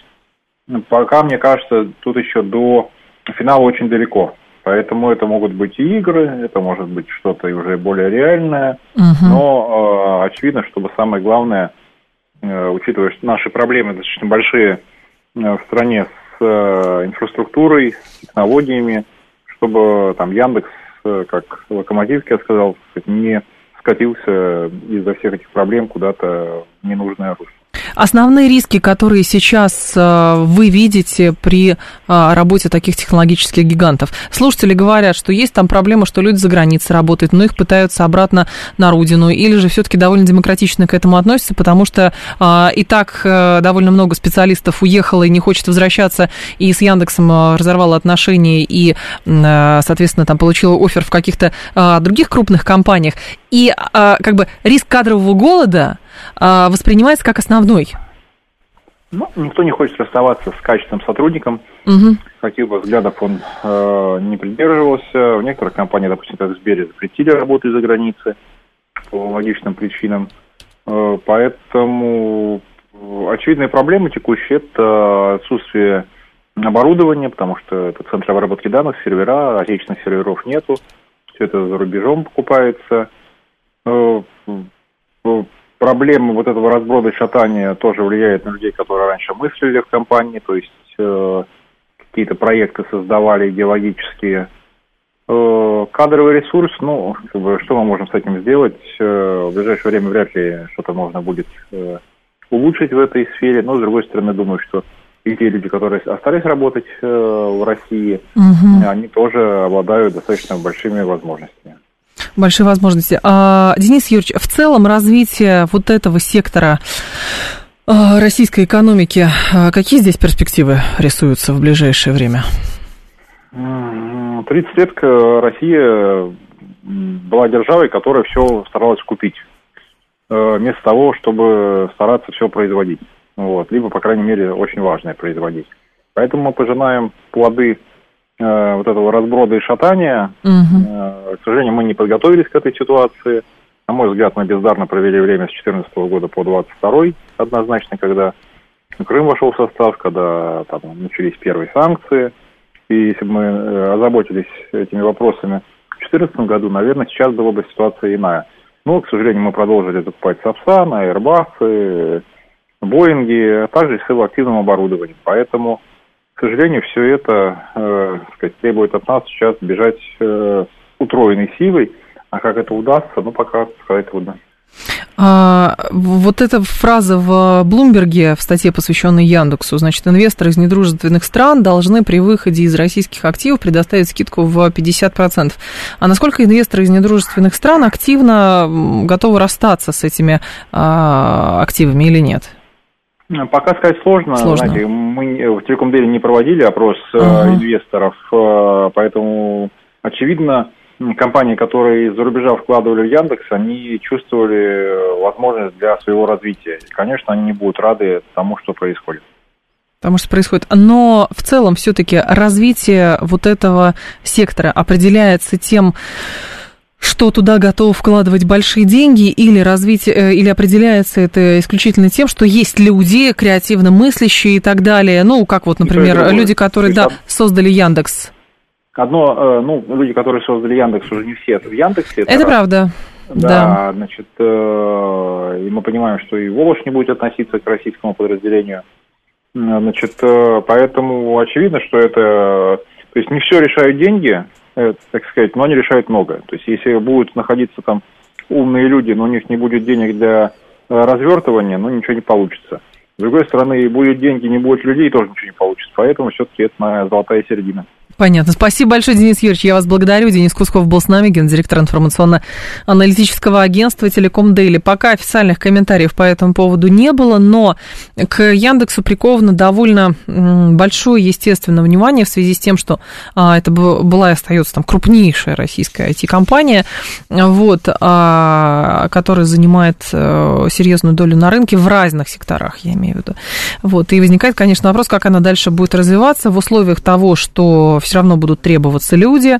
Пока, мне кажется, тут еще до финал очень далеко. Поэтому это могут быть и игры, это может быть что-то уже более реальное. Угу. Но э, очевидно, чтобы самое главное, э, учитывая, что наши проблемы достаточно большие э, в стране с э, инфраструктурой, с технологиями, чтобы там Яндекс, э, как локомотив, я сказал, не скатился из-за всех этих проблем куда-то в ненужное русло. Основные риски, которые сейчас э, вы видите при э, работе таких технологических гигантов. Слушатели говорят, что есть там проблема, что люди за границей работают, но их пытаются обратно на родину, или же все-таки довольно демократично к этому относятся, потому что э, и так довольно много специалистов уехало и не хочет возвращаться, и с Яндексом разорвало отношения, и, соответственно, там получила офер в каких-то других крупных компаниях. И как бы риск кадрового голода воспринимается как основной? Ну, никто не хочет расставаться с качественным сотрудником. Угу. Каких бы взглядов он э, не придерживался. В некоторых компаниях, допустим, как в Сбере, запретили работу из-за границы по логичным причинам. Э, поэтому очевидные проблемы текущие – это отсутствие оборудования, потому что это центр обработки данных, сервера, отечественных серверов нету. Все это за рубежом покупается. Проблема вот этого разброда шатания тоже влияет на людей, которые раньше мыслили в компании, то есть э, какие-то проекты создавали идеологические. Э, кадровый ресурс, ну, как бы, что мы можем с этим сделать? Э, в ближайшее время вряд ли что-то можно будет э, улучшить в этой сфере, но, с другой стороны, думаю, что и те люди, которые остались работать э, в России, угу. они тоже обладают достаточно большими возможностями. Большие возможности. А, Денис Юрьевич, в целом развитие вот этого сектора а, российской экономики, а, какие здесь перспективы рисуются в ближайшее время? 30 лет Россия была державой, которая все старалась купить, э, вместо того, чтобы стараться все производить. Вот. Либо, по крайней мере, очень важное производить. Поэтому мы пожинаем плоды Э, вот этого разброда и шатания. Угу. К сожалению, мы не подготовились к этой ситуации. На мой взгляд, мы бездарно провели время с 2014 года по 2022 однозначно, когда Крым вошел в состав, когда там, начались первые санкции. И если бы мы э, озаботились этими вопросами в 2014 году, наверное, сейчас была бы ситуация иная. Но, к сожалению, мы продолжили закупать Сапсан, Airbus, Боинги, а также с его активным оборудованием. Поэтому к сожалению, все это э, сказать, требует от нас сейчас бежать э, утроенной силой, а как это удастся, ну, пока сказать трудно. А, вот эта фраза в Блумберге в статье, посвященной Яндексу, значит, инвесторы из недружественных стран должны при выходе из российских активов предоставить скидку в 50%. А насколько инвесторы из недружественных стран активно готовы расстаться с этими а, активами или нет? Пока сказать сложно. сложно. Знаете, мы в Телекомделе не проводили опрос uh-huh. инвесторов, э, поэтому, очевидно, компании, которые из-за рубежа вкладывали в Яндекс, они чувствовали возможность для своего развития. И, конечно, они не будут рады тому, что происходит. Потому что происходит. Но в целом все-таки развитие вот этого сектора определяется тем, что туда готов вкладывать большие деньги, или развитие, э, или определяется это исключительно тем, что есть люди, креативно мыслящие и так далее. Ну, как вот, например, люди, которые, да, создали Яндекс. Одно, э, ну, люди, которые создали Яндекс, уже не все в Яндексе. Это, это правда. Да, да, значит, э, и мы понимаем, что и Волош не будет относиться к российскому подразделению. Значит, поэтому очевидно, что это... То есть не все решают деньги, Э, так сказать, но они решают многое. То есть если будут находиться там умные люди, но у них не будет денег для развертывания, ну, ничего не получится. С другой стороны, будет деньги, не будет людей, тоже ничего не получится. Поэтому все-таки это моя золотая середина. Понятно. Спасибо большое, Денис Юрьевич. Я вас благодарю. Денис Кусков был с нами, гендиректор информационно-аналитического агентства Телеком Дейли. Пока официальных комментариев по этому поводу не было, но к Яндексу приковано довольно большое, естественно, внимание в связи с тем, что а, это была и остается там крупнейшая российская IT-компания, вот, а, которая занимает а, серьезную долю на рынке в разных секторах, я имею в виду. Вот. И возникает, конечно, вопрос, как она дальше будет развиваться в условиях того, что все равно будут требоваться люди,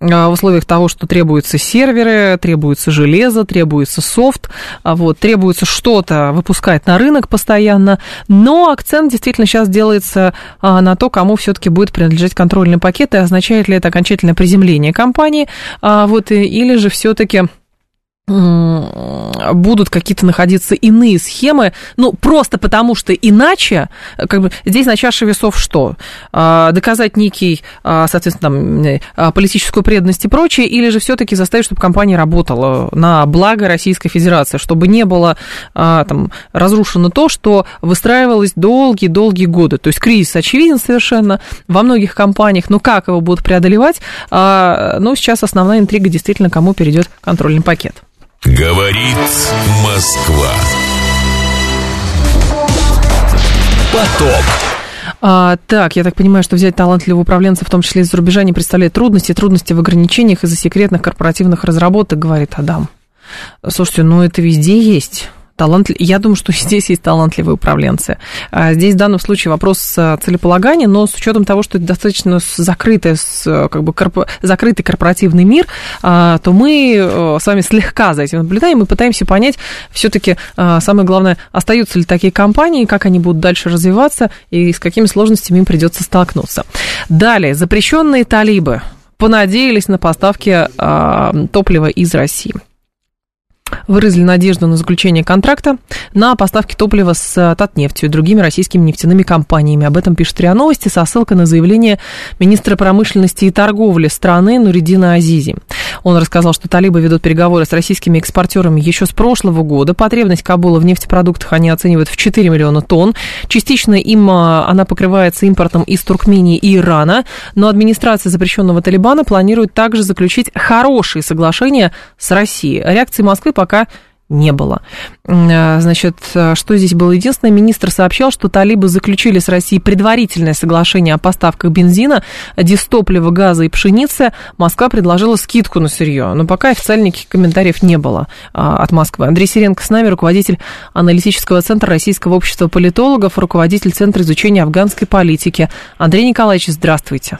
а, в условиях того, что требуются серверы, требуется железо, требуется софт, а вот, требуется что-то выпускать на рынок постоянно, но акцент действительно сейчас делается а, на то, кому все-таки будет принадлежать контрольный пакет, и означает ли это окончательное приземление компании, вот, или же все-таки будут какие-то находиться иные схемы, ну, просто потому что иначе, как бы, здесь на чаше весов что? А, доказать некий, а, соответственно, там, а, политическую преданность и прочее, или же все-таки заставить, чтобы компания работала на благо Российской Федерации, чтобы не было там, разрушено то, что выстраивалось долгие-долгие годы. То есть кризис очевиден совершенно во многих компаниях, но как его будут преодолевать, ну, сейчас основная интрига действительно, кому перейдет контрольный пакет. Говорит Москва. Поток. А, так, я так понимаю, что взять талантливого управленца, в том числе из-за рубежа, не представляет трудности. Трудности в ограничениях из-за секретных корпоративных разработок, говорит Адам. Слушайте, ну это везде есть талант... Я думаю, что здесь есть талантливые управленцы. А здесь в данном случае вопрос целеполагания, но с учетом того, что это достаточно закрытый, как бы корпо... закрытый корпоративный мир, а, то мы э, с вами слегка за этим наблюдаем и пытаемся понять все-таки, а, самое главное, остаются ли такие компании, как они будут дальше развиваться и с какими сложностями им придется столкнуться. Далее, запрещенные талибы понадеялись на поставки топлива из России выразили надежду на заключение контракта на поставки топлива с Татнефтью и другими российскими нефтяными компаниями. Об этом пишет РИА Новости со ссылкой на заявление министра промышленности и торговли страны Нуридина Азизи. Он рассказал, что талибы ведут переговоры с российскими экспортерами еще с прошлого года. Потребность Кабула в нефтепродуктах они оценивают в 4 миллиона тонн. Частично им а, она покрывается импортом из Туркмении и Ирана, но администрация запрещенного Талибана планирует также заключить хорошие соглашения с Россией. Реакции Москвы пока не было. Э, значит, э, что здесь было единственное? Министр сообщал, что талибы заключили с Россией предварительное соглашение о поставках бензина, дистоплива, газа и пшеницы. Москва предложила скидку на сырье, но пока официальных комментариев не было а, от Москвы. Андрей Сиренко с нами, руководитель аналитического центра Российского общества политологов, руководитель Центра изучения афганской политики. Андрей Николаевич, здравствуйте.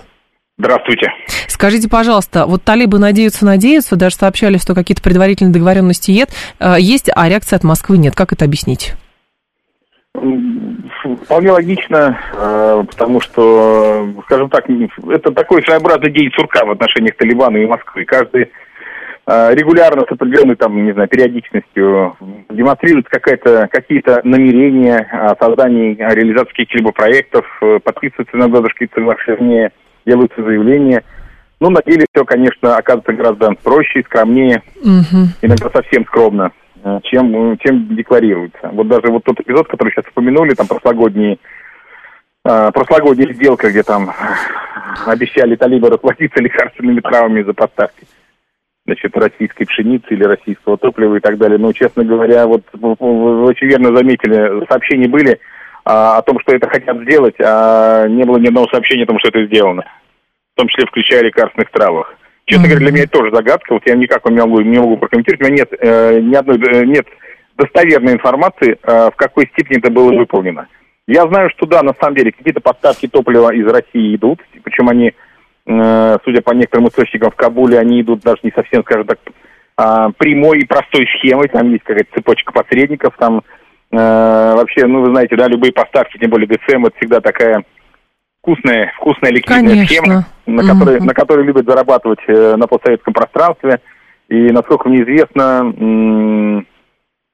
Здравствуйте. Скажите, пожалуйста, вот талибы надеются, надеются, даже сообщали, что какие-то предварительные договоренности э, есть, а реакции от Москвы нет. Как это объяснить? Вполне логично, э, потому что, скажем так, это такой своеобразный день сурка в отношениях Талибана и Москвы. Каждый э, регулярно с определенной там, не знаю, периодичностью демонстрирует какая-то, какие-то намерения о создании, о реализации каких-либо проектов, подписывается иногда даже какие-то соглашения делаются заявления. Ну, на деле все, конечно, оказывается гораздо проще скромнее, угу. иногда совсем скромно, э, чем, чем декларируется. Вот даже вот тот эпизод, который сейчас упомянули, там прошлогодние э, прошлогодняя сделка, где там обещали талибы расплатиться лекарственными травами за поставки значит, российской пшеницы или российского топлива и так далее. Но, честно говоря, вот вы очень верно заметили, сообщения были, а, о том, что это хотят сделать, а не было ни одного сообщения о том, что это сделано. В том числе включая лекарственных травах. Честно mm-hmm. говоря, для меня это тоже загадка. Вот я никак не могу, не могу прокомментировать. У меня нет э, ни одной э, нет достоверной информации, э, в какой степени это было выполнено. Я знаю, что да, на самом деле какие-то поставки топлива из России идут, причем они, э, судя по некоторым источникам в Кабуле, они идут даже не совсем, скажем так, э, прямой и простой схемой. Там есть какая-то цепочка посредников, там вообще, ну, вы знаете, да, любые поставки, тем более ГСМ, это всегда такая вкусная, вкусная ликвидная Конечно. схема, на которой, угу. на которой любят зарабатывать э, на постсоветском пространстве. И, насколько мне известно,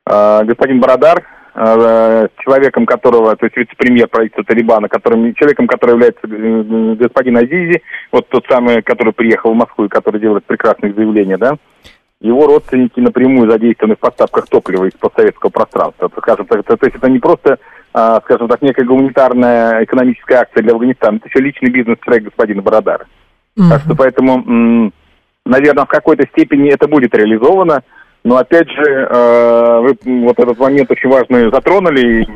э, господин Бородар, э, человеком которого, то есть вице-премьер правительства Талибана, которым, человеком, который является э, господин Азизи, вот тот самый, который приехал в Москву и который делает прекрасные заявления, да, его родственники напрямую задействованы в поставках топлива из постсоветского пространства. Это, скажем так, это, то есть это не просто, а, скажем так, некая гуманитарная экономическая акция для Афганистана, это еще личный бизнес-проект господина Бородара. Mm-hmm. Так что поэтому, наверное, в какой-то степени это будет реализовано. Но опять же, э, вы вот этот момент очень важный затронули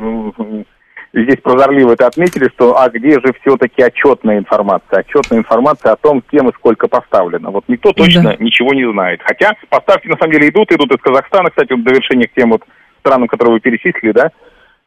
здесь прозорливо это отметили, что а где же все-таки отчетная информация? Отчетная информация о том, кем и сколько поставлено. Вот никто точно да. ничего не знает. Хотя поставки на самом деле идут, идут из Казахстана, кстати, вот довершение к тем вот странам, которые вы перечислили, да,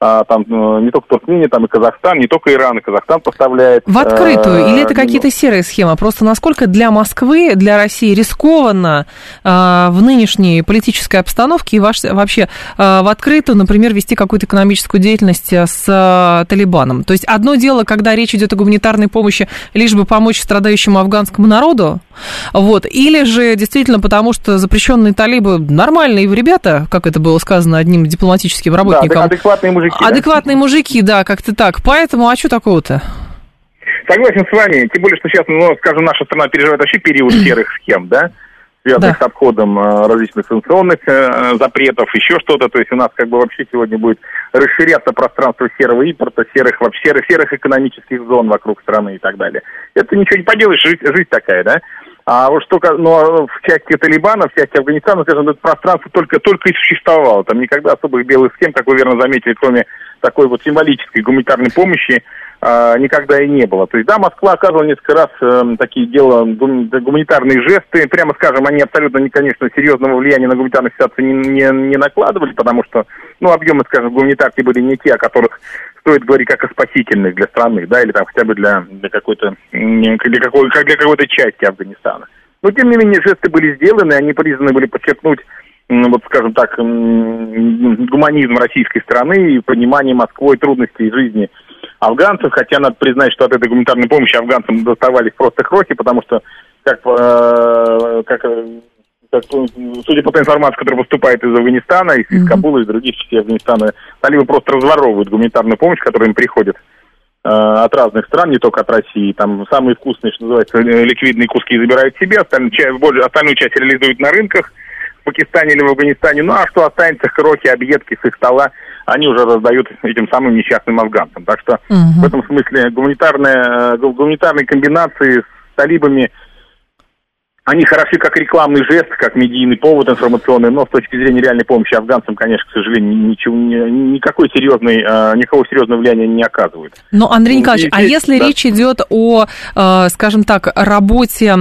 а, там ну, не только Туркмения, там и Казахстан, не только Иран, и Казахстан поставляет. В открытую? Или это какие-то серые схемы? Просто насколько для Москвы, для России рискованно а, в нынешней политической обстановке и вообще а, в открытую, например, вести какую-то экономическую деятельность с Талибаном? То есть одно дело, когда речь идет о гуманитарной помощи, лишь бы помочь страдающему афганскому народу, вот, или же действительно потому, что запрещенные талибы нормальные ребята, как это было сказано одним дипломатическим работником. Да, адекватные мужики мужики. Адекватные да? мужики, да, как-то так. Поэтому, а что такого-то? Согласен с вами, тем более, что сейчас, ну, скажем, наша страна переживает вообще период серых схем, да, связанных да. с обходом э, различных санкционных э, запретов, еще что-то. То есть у нас как бы вообще сегодня будет расширяться пространство серого импорта, серых вообще серых, серых экономических зон вокруг страны и так далее. Это ничего не поделаешь, жизнь, жизнь такая, да. А вот что, ну, в части Талибана, в части Афганистана, скажем, это пространство только, только и существовало. Там никогда особых белых схем, как вы верно заметили, кроме такой вот символической гуманитарной помощи, э, никогда и не было. То есть, да, Москва оказывала несколько раз э, такие дела, гуманитарные жесты. Прямо скажем, они абсолютно, не, конечно, серьезного влияния на гуманитарную ситуацию не, не, не накладывали, потому что, ну, объемы, скажем, гуманитарки были не те, о которых стоит говорить как о спасительных для страны, да, или там хотя бы для, для какой-то, для какой, как для какой-то части Афганистана. Но, тем не менее, жесты были сделаны, они признаны были подчеркнуть, вот, скажем так, гуманизм российской страны и понимание Москвой трудностей жизни афганцев, хотя надо признать, что от этой гуманитарной помощи афганцам доставались просто крохи, потому что, как, э, как так, судя по той информации, которая поступает из Афганистана, из, из Кабула, из других частей Афганистана, талибы просто разворовывают гуманитарную помощь, которая им приходит э, от разных стран, не только от России. Там самые вкусные, что называется, э, ликвидные куски забирают себе, остальную часть, более, остальную часть реализуют на рынках в Пакистане или в Афганистане. Ну а что останется, крохи, объедки с их стола, они уже раздают этим самым несчастным афганцам. Так что угу. в этом смысле гуманитарные, э, гуманитарные комбинации с талибами – они хороши как рекламный жест, как медийный повод информационный, но с точки зрения реальной помощи афганцам, конечно, к сожалению, ничего, никакой серьезной, а, никакого серьезного влияния не оказывает. Но, Андрей Николаевич, а если да. речь идет о, а, скажем так, работе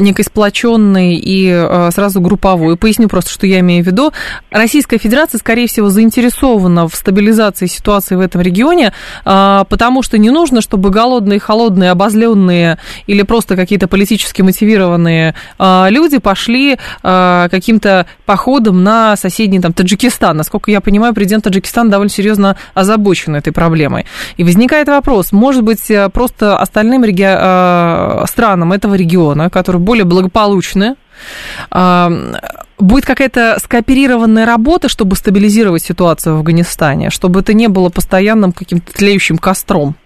некой сплоченной и сразу групповой, поясню просто, что я имею в виду, Российская Федерация, скорее всего, заинтересована в стабилизации ситуации в этом регионе, потому что не нужно, чтобы голодные, холодные, обозленные или просто какие-то политически мотивированные люди пошли а, каким-то походом на соседний там Таджикистан. Насколько я понимаю, президент Таджикистана довольно серьезно озабочен этой проблемой. И возникает вопрос, может быть, э, просто остальным реги... Странам этого региона, которые более благополучны, будет какая-то скооперированная работа, чтобы стабилизировать ситуацию в Афганистане, чтобы это не было постоянным каким-то тлеющим костром?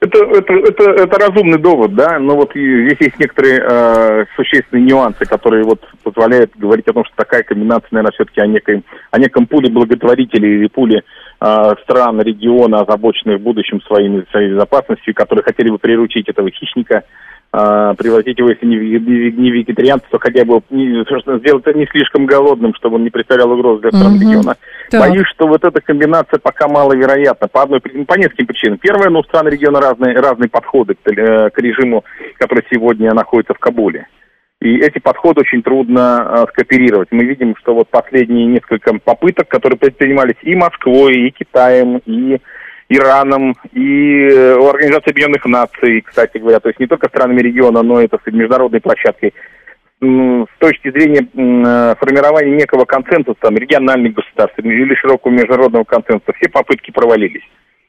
Это, это, это, это разумный довод, да, но вот здесь есть некоторые э, существенные нюансы, которые вот позволяют говорить о том, что такая комбинация, наверное, все-таки о, некой, о неком пуле благотворителей или пуле э, стран, региона, озабоченных в будущем своими, своей безопасностью, которые хотели бы приручить этого хищника, э, превратить его, если не, не, вегетарианца, то хотя бы не, сделать это не слишком голодным, чтобы он не представлял угрозы для стран региона. Так. Боюсь, что вот эта комбинация пока маловероятна по одной по нескольким причинам. Первое, ну, страны региона разные, разные подходы к, э, к режиму, который сегодня находится в Кабуле. И эти подходы очень трудно э, скооперировать. Мы видим, что вот последние несколько попыток, которые предпринимались и Москвой, и Китаем, и Ираном, и э, у Организации Объединенных Наций, кстати говоря, то есть не только странами региона, но и, так сказать, международной площадкой, с точки зрения э, формирования некого консенсуса, там, региональных государств или широкого международного консенсуса, все попытки провалились.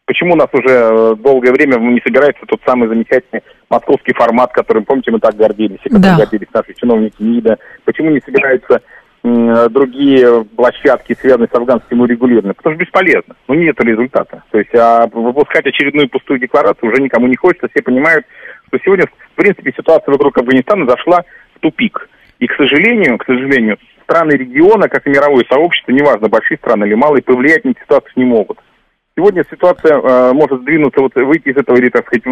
Почему у нас уже э, долгое время не собирается тот самый замечательный московский формат, которым, помните, мы так гордились, и которым да. гордились наши чиновники МИДа? Почему не собираются другие площадки, связанные с афганским урегулированием? Потому что бесполезно. Ну, нет результата. То есть а выпускать очередную пустую декларацию уже никому не хочется. Все понимают, что сегодня, в принципе, ситуация вокруг Афганистана зашла тупик. И, к сожалению, к сожалению, страны региона, как и мировое сообщество, неважно, большие страны или малые, повлиять на ситуацию не могут. Сегодня ситуация э, может сдвинуться, вот выйти из этого, или, так сказать,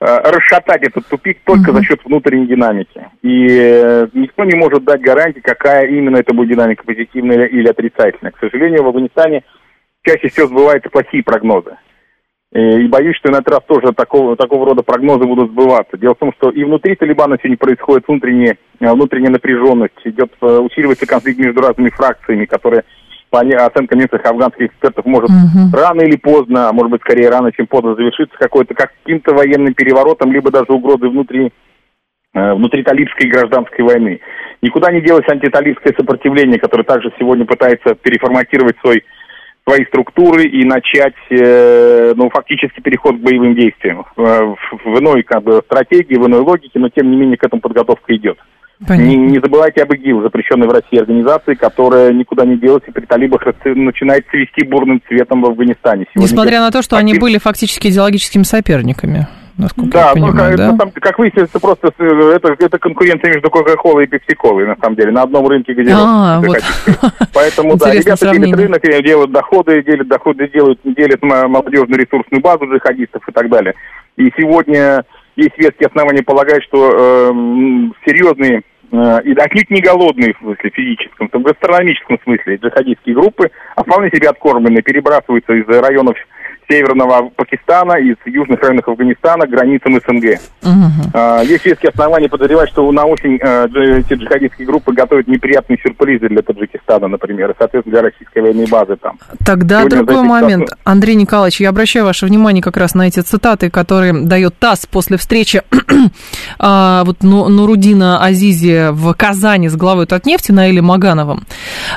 расшатать этот тупик только Мгм. за счет внутренней динамики. И э, никто не может дать гарантии, какая именно это будет динамика, позитивная или отрицательная. К сожалению, в Афганистане чаще всего сбываются плохие прогнозы. Э, И боюсь, что на этот раз тоже такого, такого рода прогнозы будут сбываться. Дело в том, что и внутри Талибана сегодня происходит внутренняя, э, внутренняя напряженность, идет, э, усиливается конфликт между разными фракциями, которые, по оценкам некоторых афганских экспертов, может Мгм. рано или поздно, а может быть скорее рано, чем поздно, завершиться какой-то каким-то военным переворотом, либо даже угрозой внутри э, внутри талибской гражданской войны. Никуда не делось антиталибское сопротивление, которое также сегодня пытается переформатировать свой, свои структуры и начать, э, ну, фактически переход к боевым действиям. Э, в, в иной как бы, стратегии, в иной логике, но тем не менее к этому подготовка идет. Понятно. Не, не забывайте об ИГИЛ, запрещенной в России организации, которая никуда не делась и при талибах начинает цвести бурным цветом в Афганистане. Сегодня Несмотря на то, что они актив- были фактически идеологическими соперниками, насколько да, я ну, понимаю, как, да? ну, там, как выяснилось, это просто это, это конкуренция между Кока-Колой и Пепси-Колой, на самом деле, на одном рынке, где А, вот. Поэтому, да, ребята сравнение. делят рынок, делают доходы, делят доходы, делают, делят молодежную ресурсную базу джихадистов и так далее. И сегодня есть веские основания полагать, что э, серьезные и отнюдь не голодные в смысле физическом, в гастрономическом смысле джихадистские группы, а вполне себе откормленные, перебрасываются из районов северного Пакистана, из южных районов Афганистана к границам СНГ. А, Есть веские основания подозревать, что на осень э, эти джихадистские группы готовят неприятные сюрпризы для Таджикистана, например, и, соответственно, для российской военной базы там. Тогда Сегодня другой этих момент. Андрей Николаевич, я обращаю ваше внимание как раз на эти цитаты, которые дает ТАСС после встречи а, вот, Ну- Нурудина Азизи в Казани с главой Татнефти Наилем Магановым.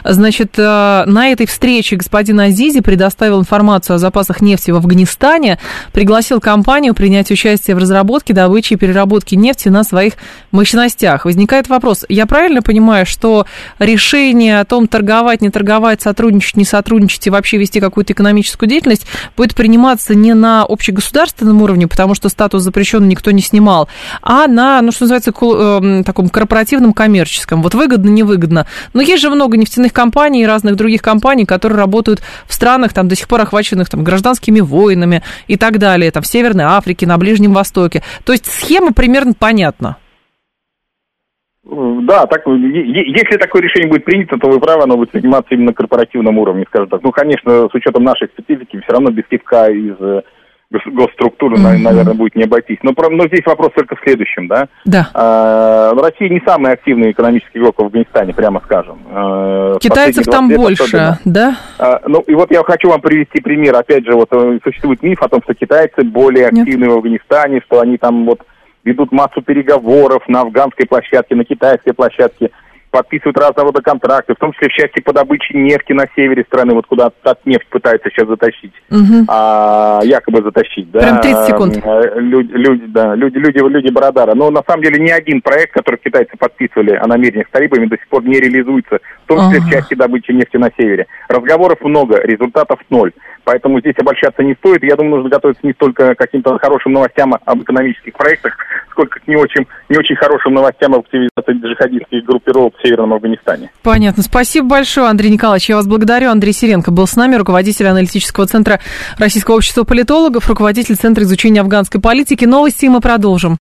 Значит, а, на этой встрече господин Азизи предоставил информацию о запасах нефти в Афганистане, пригласил компанию принять участие в разработке, добыче и переработке нефти на своих мощностях. Возникает вопрос, я правильно понимаю, что решение о том, торговать, не торговать, сотрудничать, не сотрудничать и вообще вести какую-то экономическую деятельность будет приниматься не на общегосударственном уровне, потому что статус запрещен никто не снимал, а на, ну, что называется, эм, таком корпоративном коммерческом. Вот выгодно, невыгодно. Но есть же много нефтяных компаний и разных других компаний, которые работают в странах, там, до сих пор охваченных там, гражданскими войнами и так далее, там, в Северной Африке, на Ближнем Востоке. То есть схема примерно понятна. Да, так, е- если такое решение будет принято, то вы правы, оно будет приниматься именно на корпоративном уровне, скажем так. Ну, конечно, с учетом нашей специфики, все равно без кивка из э, госструктуры, Мгм. наверное, будет не обойтись. Но, но здесь вопрос только в следующем, да. Да. А, Россия не самый активный экономический игрок в Афганистане, прямо скажем. А, Китайцев там 20 лет больше, особенно. да? А, Ну, и вот я хочу вам привести пример. Опять же, вот э, существует миф о том, что китайцы более Нет. активны в Афганистане, что они там вот ведут массу переговоров на афганской площадке, на китайской площадке, подписывают разного рода контракты, в том числе в части по добыче нефти на севере страны, вот куда нефть пытаются сейчас затащить Мгм. а, якобы затащить, да. Прям 30 секунд. Э, Люди, люди, да, люди, люди, люди Барадара. Но на самом деле ни один проект, который китайцы подписывали о намерениях с талибами, до сих пор не реализуется, в том числе в Ага. части добычи нефти на севере. Разговоров много, результатов ноль. Поэтому здесь обольщаться не стоит. Я думаю, нужно готовиться не столько к каким-то хорошим новостям об экономических проектах, сколько к не очень, не очень хорошим новостям об активизации джихадистских группировок в Северном Афганистане. Понятно. Спасибо большое, Андрей Николаевич. Я вас благодарю. Андрей Сиренко был с нами, руководитель аналитического центра Российского общества политологов, руководитель Центра изучения афганской политики. Новости мы продолжим.